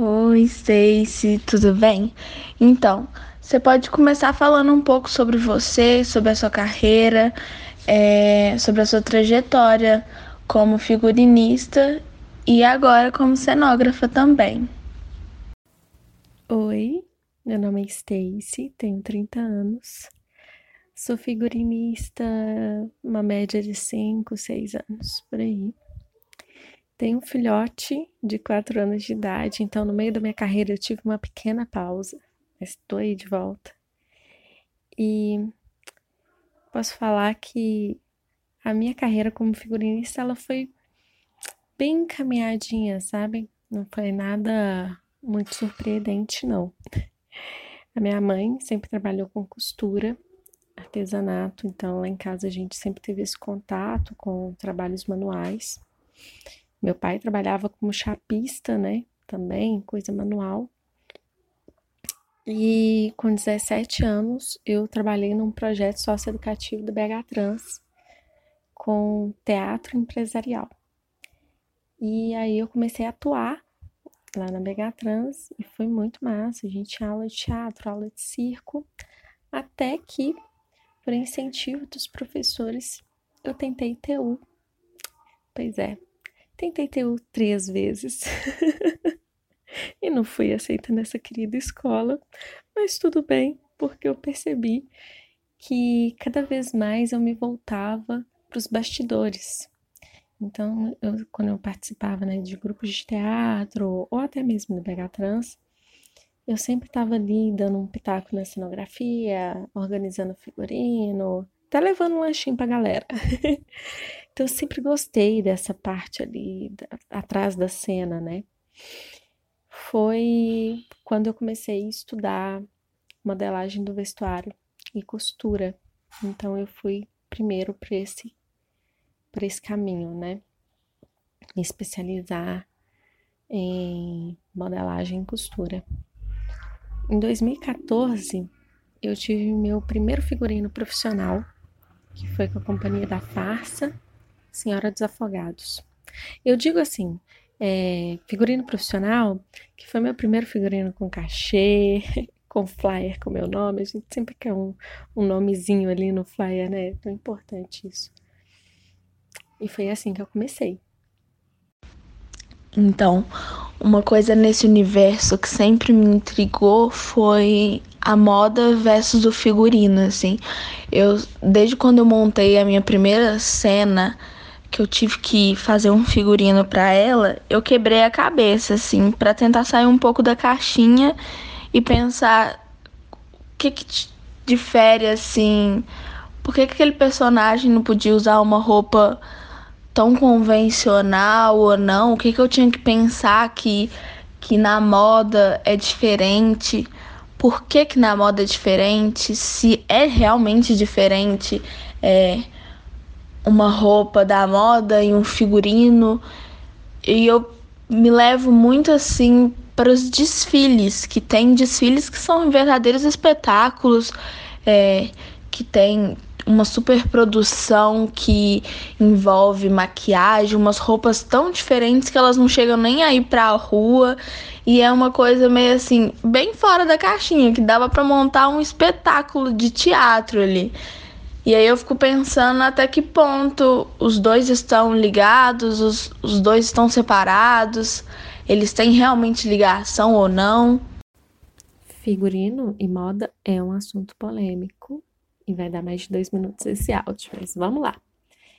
Oi, Stacy, tudo bem? Então, você pode começar falando um pouco sobre você, sobre a sua carreira, é, sobre a sua trajetória como figurinista e agora como cenógrafa também. Oi, meu nome é Stacy, tenho 30 anos. Sou figurinista, uma média de 5, 6 anos, por aí. Tenho um filhote de 4 anos de idade, então no meio da minha carreira eu tive uma pequena pausa, mas estou aí de volta. E posso falar que a minha carreira como figurinista ela foi bem encaminhadinha, sabe? Não foi nada muito surpreendente, não. A minha mãe sempre trabalhou com costura, artesanato, então lá em casa a gente sempre teve esse contato com trabalhos manuais. Meu pai trabalhava como chapista, né? Também, coisa manual. E com 17 anos, eu trabalhei num projeto socioeducativo do BH Trans com teatro empresarial. E aí eu comecei a atuar lá na BH Trans e foi muito massa. A gente tinha aula de teatro, aula de circo, até que, por incentivo dos professores, eu tentei TU. Pois é, Tentei ter o três vezes e não fui aceita nessa querida escola, mas tudo bem, porque eu percebi que cada vez mais eu me voltava para os bastidores. Então, eu, quando eu participava né, de grupos de teatro ou até mesmo do BH Trans, eu sempre estava ali dando um pitaco na cenografia, organizando figurino, tá levando um lanchinho pra galera. então eu sempre gostei dessa parte ali da, atrás da cena, né? Foi quando eu comecei a estudar modelagem do vestuário e costura. Então eu fui primeiro para esse para esse caminho, né? Me especializar em modelagem e costura. Em 2014, eu tive meu primeiro figurino profissional que foi com a companhia da farsa Senhora dos Afogados. Eu digo assim, é, figurino profissional, que foi meu primeiro figurino com cachê, com flyer com meu nome. A gente sempre quer um, um nomezinho ali no flyer, né? É tão importante isso. E foi assim que eu comecei. Então, uma coisa nesse universo que sempre me intrigou foi a moda versus o figurino, assim. Eu, desde quando eu montei a minha primeira cena, que eu tive que fazer um figurino para ela, eu quebrei a cabeça, assim, para tentar sair um pouco da caixinha e pensar o que que difere, assim, por que, que aquele personagem não podia usar uma roupa tão convencional ou não? O que, que eu tinha que pensar que, que na moda é diferente? Por que, que na moda é diferente? Se é realmente diferente é, uma roupa da moda e um figurino. E eu me levo muito assim para os desfiles, que tem desfiles que são verdadeiros espetáculos, é, que tem uma superprodução que envolve maquiagem, umas roupas tão diferentes que elas não chegam nem aí pra rua. E é uma coisa meio assim, bem fora da caixinha, que dava para montar um espetáculo de teatro ali. E aí eu fico pensando até que ponto os dois estão ligados, os, os dois estão separados, eles têm realmente ligação ou não. Figurino e moda é um assunto polêmico e vai dar mais de dois minutos esse áudio, mas vamos lá.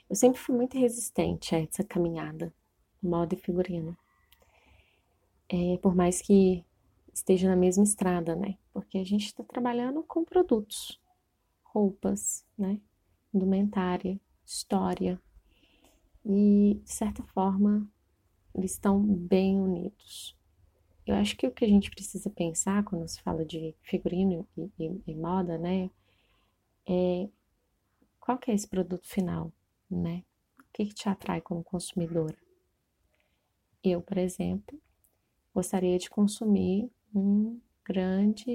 Eu sempre fui muito resistente a essa caminhada, moda e figurino. É, por mais que esteja na mesma estrada, né? Porque a gente está trabalhando com produtos, roupas, né? Indumentária, história. E, de certa forma, eles estão bem unidos. Eu acho que o que a gente precisa pensar quando se fala de figurino e, e, e moda, né? É qual que é esse produto final, né? O que, que te atrai como consumidora? Eu, por exemplo, gostaria de consumir um grande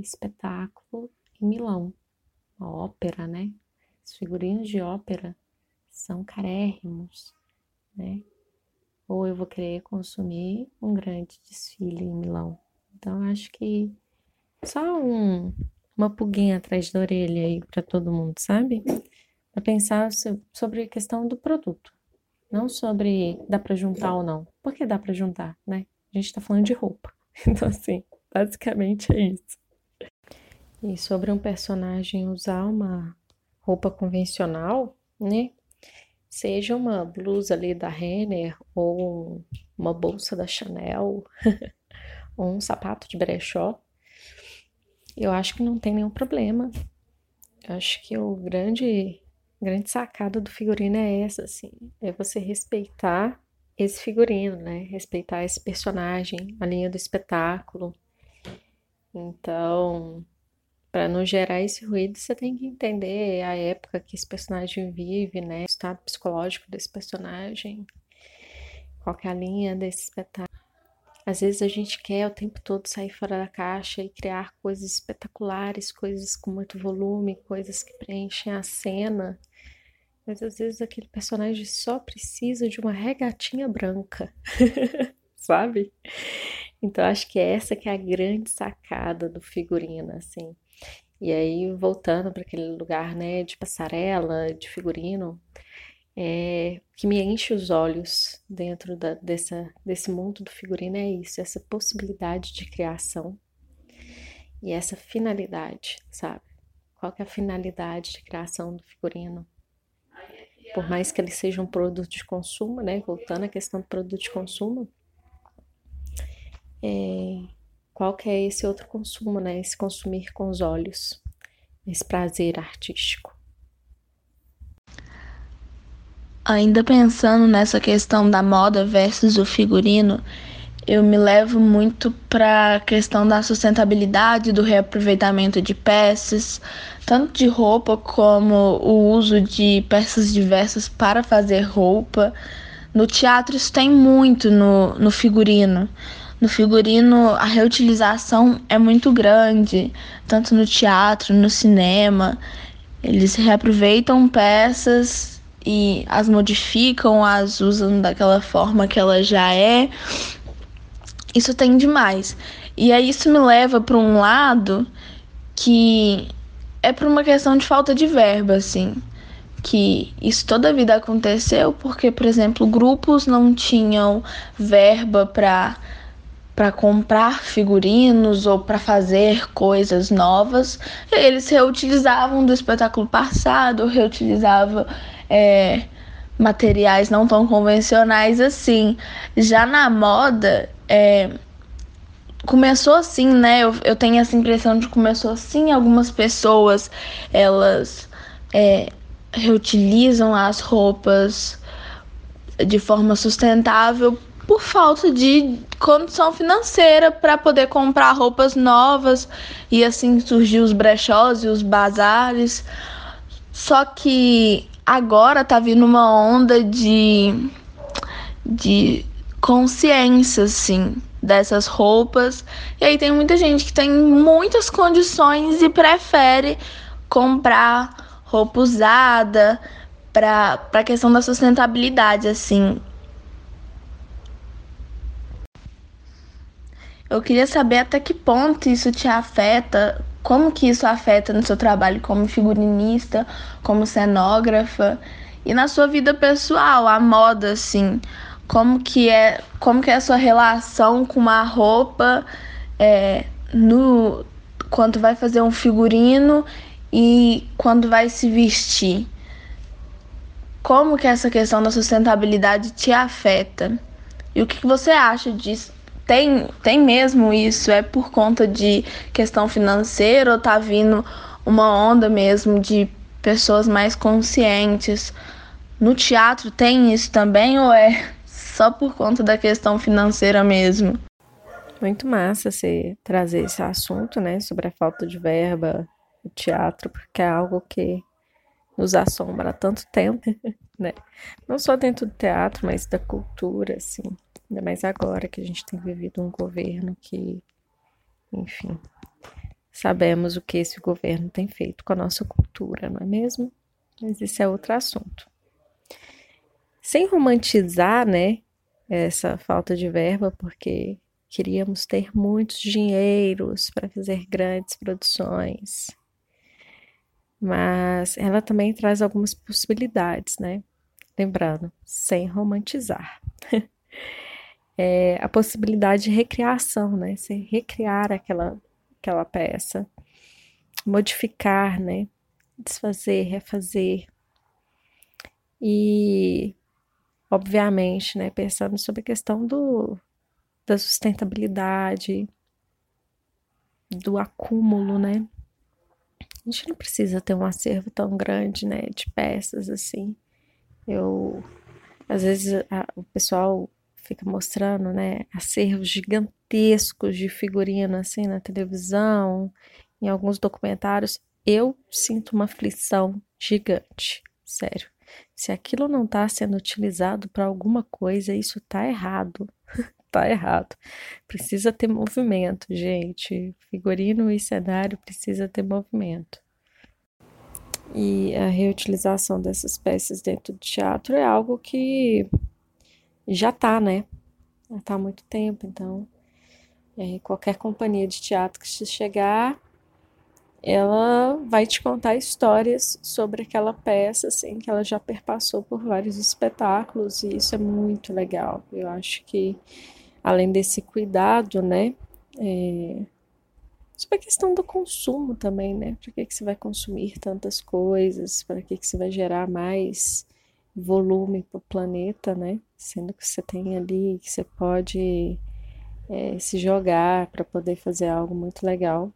espetáculo em Milão, uma ópera, né? Os figurinos de ópera são carérrimos, né? ou eu vou querer consumir um grande desfile em Milão. Então acho que só um, uma pulguinha atrás da orelha aí para todo mundo, sabe? Para pensar sobre a questão do produto, não sobre dá para juntar ou não. Por que dá para juntar, né? A gente tá falando de roupa. Então assim, basicamente é isso. E sobre um personagem usar uma roupa convencional, né? Seja uma blusa ali da Renner ou uma bolsa da Chanel ou um sapato de brechó, eu acho que não tem nenhum problema. Eu acho que o grande grande sacada do figurino é essa, assim, é você respeitar esse figurino, né? Respeitar esse personagem, a linha do espetáculo. Então, para não gerar esse ruído, você tem que entender a época que esse personagem vive, né? O estado psicológico desse personagem, qual é a linha desse espetáculo. Às vezes a gente quer o tempo todo sair fora da caixa e criar coisas espetaculares, coisas com muito volume, coisas que preenchem a cena. Mas às vezes aquele personagem só precisa de uma regatinha branca, sabe? Então acho que essa que é a grande sacada do figurino, assim. E aí, voltando para aquele lugar, né, de passarela, de figurino, é, que me enche os olhos dentro da, dessa, desse mundo do figurino é isso, essa possibilidade de criação e essa finalidade, sabe? Qual é a finalidade de criação do figurino? Por mais que ele seja um produto de consumo, né? Voltando à questão do produto de consumo, é, qual que é esse outro consumo, né? Esse consumir com os olhos, esse prazer artístico. Ainda pensando nessa questão da moda versus o figurino, eu me levo muito para a questão da sustentabilidade, do reaproveitamento de peças, tanto de roupa como o uso de peças diversas para fazer roupa. No teatro isso tem muito no, no figurino. No figurino, a reutilização é muito grande, tanto no teatro, no cinema. Eles reaproveitam peças e as modificam, as usam daquela forma que ela já é. Isso tem demais. E aí isso me leva para um lado que é por uma questão de falta de verba, assim. Que isso toda a vida aconteceu porque, por exemplo, grupos não tinham verba para para comprar figurinos ou para fazer coisas novas, eles reutilizavam do espetáculo passado, reutilizavam é, materiais não tão convencionais assim. Já na moda, é, começou assim, né? Eu, eu tenho essa impressão de que começou assim. Algumas pessoas elas é, reutilizam as roupas de forma sustentável por falta de condição financeira para poder comprar roupas novas e assim surgiu os brechós e os bazares. Só que agora tá vindo uma onda de de consciência assim dessas roupas. E aí tem muita gente que tem muitas condições e prefere comprar roupa usada para a questão da sustentabilidade assim. Eu queria saber até que ponto isso te afeta, como que isso afeta no seu trabalho como figurinista, como cenógrafa e na sua vida pessoal, a moda assim, como que é, como que é a sua relação com uma roupa é, no quando vai fazer um figurino e quando vai se vestir. Como que essa questão da sustentabilidade te afeta? E o que você acha disso? Tem, tem mesmo isso? É por conta de questão financeira ou tá vindo uma onda mesmo de pessoas mais conscientes? No teatro tem isso também ou é só por conta da questão financeira mesmo? Muito massa você trazer esse assunto, né, sobre a falta de verba no teatro, porque é algo que nos assombra há tanto tempo, né? Não só dentro do teatro, mas da cultura, assim. Ainda mais agora que a gente tem vivido um governo que, enfim, sabemos o que esse governo tem feito com a nossa cultura, não é mesmo? Mas isso é outro assunto. Sem romantizar, né, essa falta de verba, porque queríamos ter muitos dinheiros para fazer grandes produções. Mas ela também traz algumas possibilidades, né? Lembrando, sem romantizar. é a possibilidade de recriação, né? Você recriar aquela, aquela peça, modificar, né? Desfazer, refazer. E obviamente, né, pensando sobre a questão do, da sustentabilidade, do acúmulo, né? A gente não precisa ter um acervo tão grande, né, de peças assim. Eu, às vezes, a, o pessoal fica mostrando, né, acervos gigantescos de figurino assim na televisão, em alguns documentários. Eu sinto uma aflição gigante, sério. Se aquilo não está sendo utilizado para alguma coisa, isso está errado. tá errado. Precisa ter movimento, gente. Figurino e cenário precisa ter movimento. E a reutilização dessas peças dentro do teatro é algo que já tá, né? Já tá há muito tempo, então é, qualquer companhia de teatro que chegar ela vai te contar histórias sobre aquela peça, assim, que ela já perpassou por vários espetáculos, e isso é muito legal. Eu acho que, além desse cuidado, né, é, sobre a questão do consumo também, né, para que, que você vai consumir tantas coisas, para que, que você vai gerar mais volume para o planeta, né, sendo que você tem ali, que você pode é, se jogar para poder fazer algo muito legal.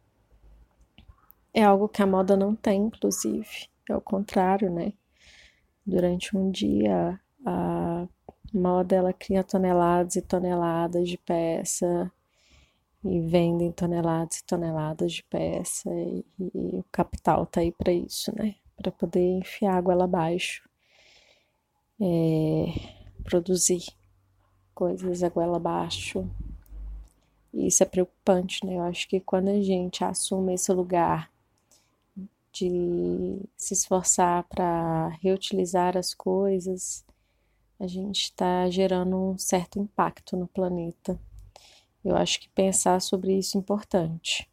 É algo que a moda não tem, inclusive. É o contrário, né? Durante um dia, a moda ela cria toneladas e toneladas de peça e vendem toneladas e toneladas de peça e, e o capital tá aí para isso, né? Para poder enfiar água lá abaixo, é, produzir coisas a goela abaixo. E isso é preocupante, né? Eu acho que quando a gente assume esse lugar de se esforçar para reutilizar as coisas, a gente está gerando um certo impacto no planeta. Eu acho que pensar sobre isso é importante.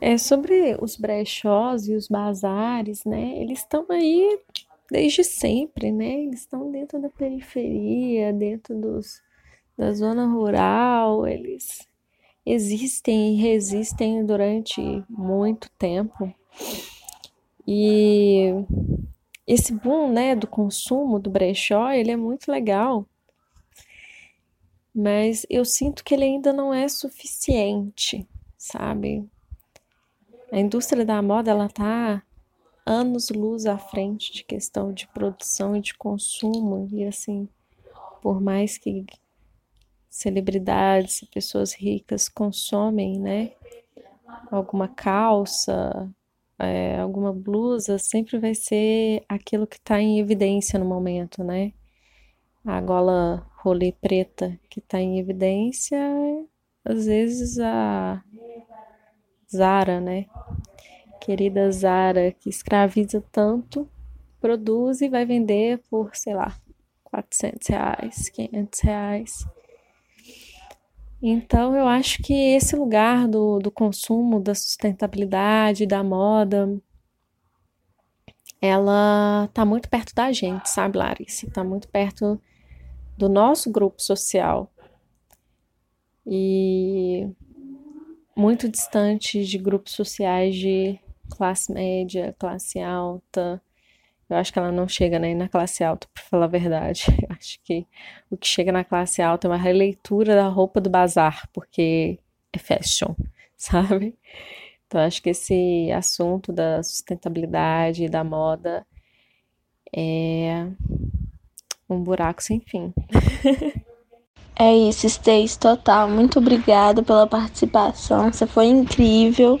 É sobre os brechós e os bazares, né? Eles estão aí desde sempre, né? Estão dentro da periferia, dentro dos, da zona rural, eles existem e resistem durante muito tempo. E esse boom, né, do consumo do brechó, ele é muito legal. Mas eu sinto que ele ainda não é suficiente, sabe? A indústria da moda, ela tá anos luz à frente de questão de produção e de consumo e assim, por mais que celebridades, pessoas ricas consomem, né, alguma calça, é, alguma blusa, sempre vai ser aquilo que está em evidência no momento, né? A gola rolê preta que está em evidência, às vezes a Zara, né? Querida Zara, que escraviza tanto, produz e vai vender por, sei lá, 400 reais, 500 reais. Então, eu acho que esse lugar do, do consumo, da sustentabilidade, da moda, ela tá muito perto da gente, sabe, Larissa? Tá muito perto do nosso grupo social. E muito distante de grupos sociais de classe média, classe alta, eu acho que ela não chega nem na classe alta, para falar a verdade. Eu acho que o que chega na classe alta é uma releitura da roupa do bazar, porque é fashion, sabe? Então, acho que esse assunto da sustentabilidade, da moda, é um buraco sem fim. É isso, Stace, total. Muito obrigada pela participação. Você foi incrível.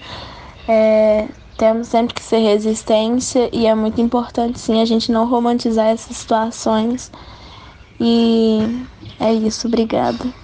É, temos sempre que ser resistência e é muito importante sim a gente não romantizar essas situações. E é isso, obrigada.